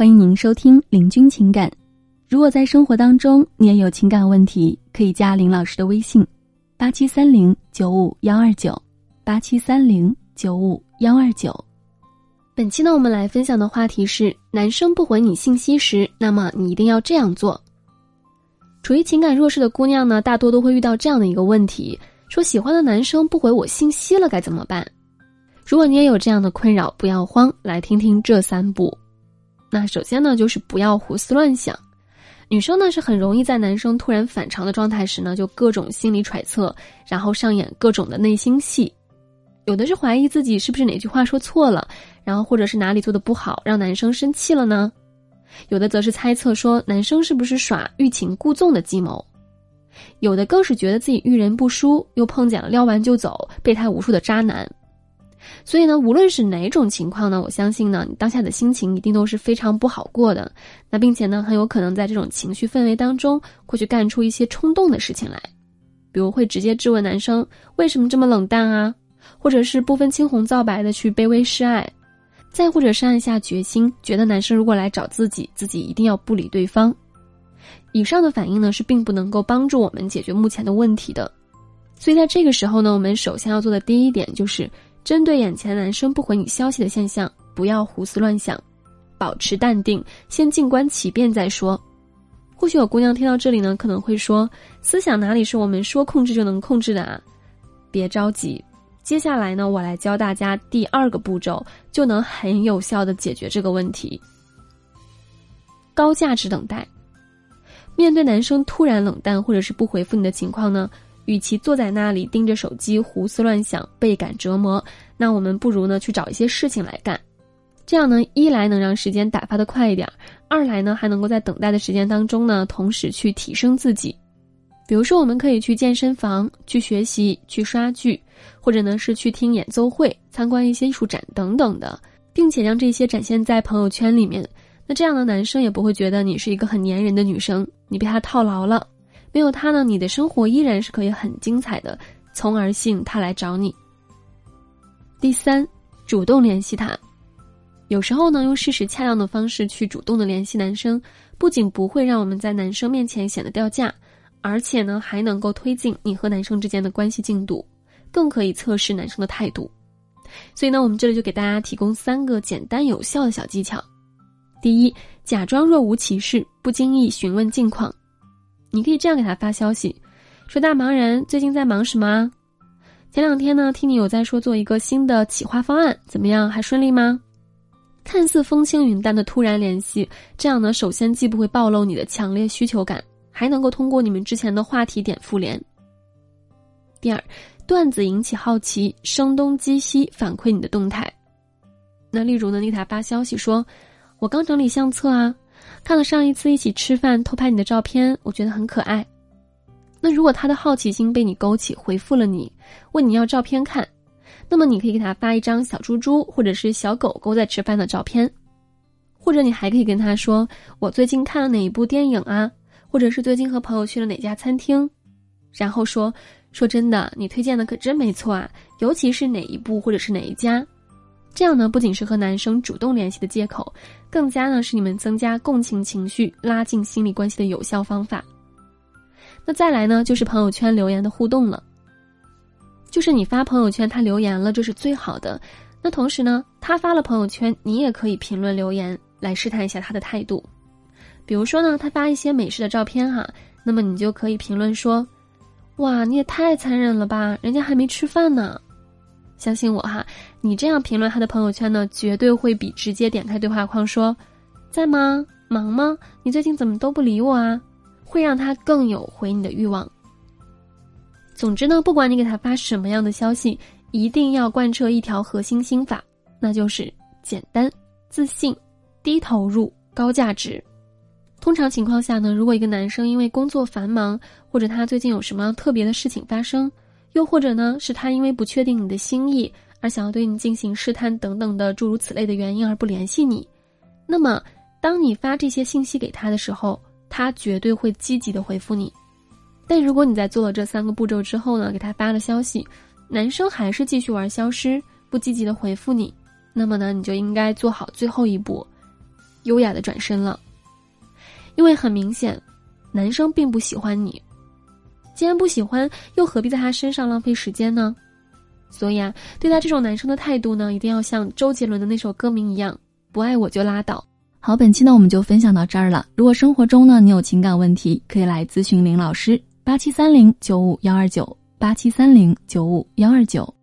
欢迎您收听《林君情感》。如果在生活当中你也有情感问题，可以加林老师的微信：八七三零九五幺二九，八七三零九五幺二九。本期呢，我们来分享的话题是：男生不回你信息时，那么你一定要这样做。处于情感弱势的姑娘呢，大多都会遇到这样的一个问题：说喜欢的男生不回我信息了，该怎么办？如果你也有这样的困扰，不要慌，来听听这三步。那首先呢，就是不要胡思乱想。女生呢是很容易在男生突然反常的状态时呢，就各种心理揣测，然后上演各种的内心戏。有的是怀疑自己是不是哪句话说错了，然后或者是哪里做的不好让男生生气了呢？有的则是猜测说男生是不是耍欲擒故纵的计谋。有的更是觉得自己遇人不淑，又碰见了撩完就走、备胎无数的渣男。所以呢，无论是哪种情况呢，我相信呢，你当下的心情一定都是非常不好过的。那并且呢，很有可能在这种情绪氛围当中，会去干出一些冲动的事情来，比如会直接质问男生为什么这么冷淡啊，或者是不分青红皂白的去卑微示爱，再或者是暗下决心，觉得男生如果来找自己，自己一定要不理对方。以上的反应呢，是并不能够帮助我们解决目前的问题的。所以在这个时候呢，我们首先要做的第一点就是。针对眼前男生不回你消息的现象，不要胡思乱想，保持淡定，先静观其变再说。或许有姑娘听到这里呢，可能会说：“思想哪里是我们说控制就能控制的啊？”别着急，接下来呢，我来教大家第二个步骤，就能很有效的解决这个问题。高价值等待，面对男生突然冷淡或者是不回复你的情况呢？与其坐在那里盯着手机胡思乱想、倍感折磨，那我们不如呢去找一些事情来干。这样呢，一来能让时间打发的快一点，二来呢还能够在等待的时间当中呢，同时去提升自己。比如说，我们可以去健身房、去学习、去刷剧，或者呢是去听演奏会、参观一些艺术展等等的，并且让这些展现在朋友圈里面。那这样的男生也不会觉得你是一个很粘人的女生，你被他套牢了。没有他呢，你的生活依然是可以很精彩的，从而吸引他来找你。第三，主动联系他。有时候呢，用适时恰当的方式去主动的联系男生，不仅不会让我们在男生面前显得掉价，而且呢，还能够推进你和男生之间的关系进度，更可以测试男生的态度。所以呢，我们这里就给大家提供三个简单有效的小技巧。第一，假装若无其事，不经意询问近况。你可以这样给他发消息，说：“大忙人，最近在忙什么？前两天呢，听你有在说做一个新的企划方案，怎么样？还顺利吗？”看似风轻云淡的突然联系，这样呢，首先既不会暴露你的强烈需求感，还能够通过你们之前的话题点复联。第二，段子引起好奇，声东击西反馈你的动态。那例如呢，你给他发消息说：“我刚整理相册啊。”看了上一次一起吃饭偷拍你的照片，我觉得很可爱。那如果他的好奇心被你勾起，回复了你，问你要照片看，那么你可以给他发一张小猪猪或者是小狗狗在吃饭的照片，或者你还可以跟他说我最近看了哪一部电影啊，或者是最近和朋友去了哪家餐厅，然后说说真的，你推荐的可真没错啊，尤其是哪一部或者是哪一家。这样呢，不仅是和男生主动联系的借口，更加呢是你们增加共情情绪、拉近心理关系的有效方法。那再来呢，就是朋友圈留言的互动了。就是你发朋友圈，他留言了，这是最好的。那同时呢，他发了朋友圈，你也可以评论留言来试探一下他的态度。比如说呢，他发一些美食的照片哈，那么你就可以评论说：“哇，你也太残忍了吧，人家还没吃饭呢。”相信我哈，你这样评论他的朋友圈呢，绝对会比直接点开对话框说“在吗？忙吗？你最近怎么都不理我啊”，会让他更有回你的欲望。总之呢，不管你给他发什么样的消息，一定要贯彻一条核心心法，那就是简单、自信、低投入、高价值。通常情况下呢，如果一个男生因为工作繁忙，或者他最近有什么特别的事情发生。又或者呢，是他因为不确定你的心意而想要对你进行试探等等的诸如此类的原因而不联系你，那么当你发这些信息给他的时候，他绝对会积极的回复你。但如果你在做了这三个步骤之后呢，给他发了消息，男生还是继续玩消失，不积极的回复你，那么呢，你就应该做好最后一步，优雅的转身了。因为很明显，男生并不喜欢你。既然不喜欢，又何必在他身上浪费时间呢？所以啊，对待这种男生的态度呢，一定要像周杰伦的那首歌名一样：“不爱我就拉倒。”好，本期呢我们就分享到这儿了。如果生活中呢你有情感问题，可以来咨询林老师，八七三零九五幺二九，八七三零九五幺二九。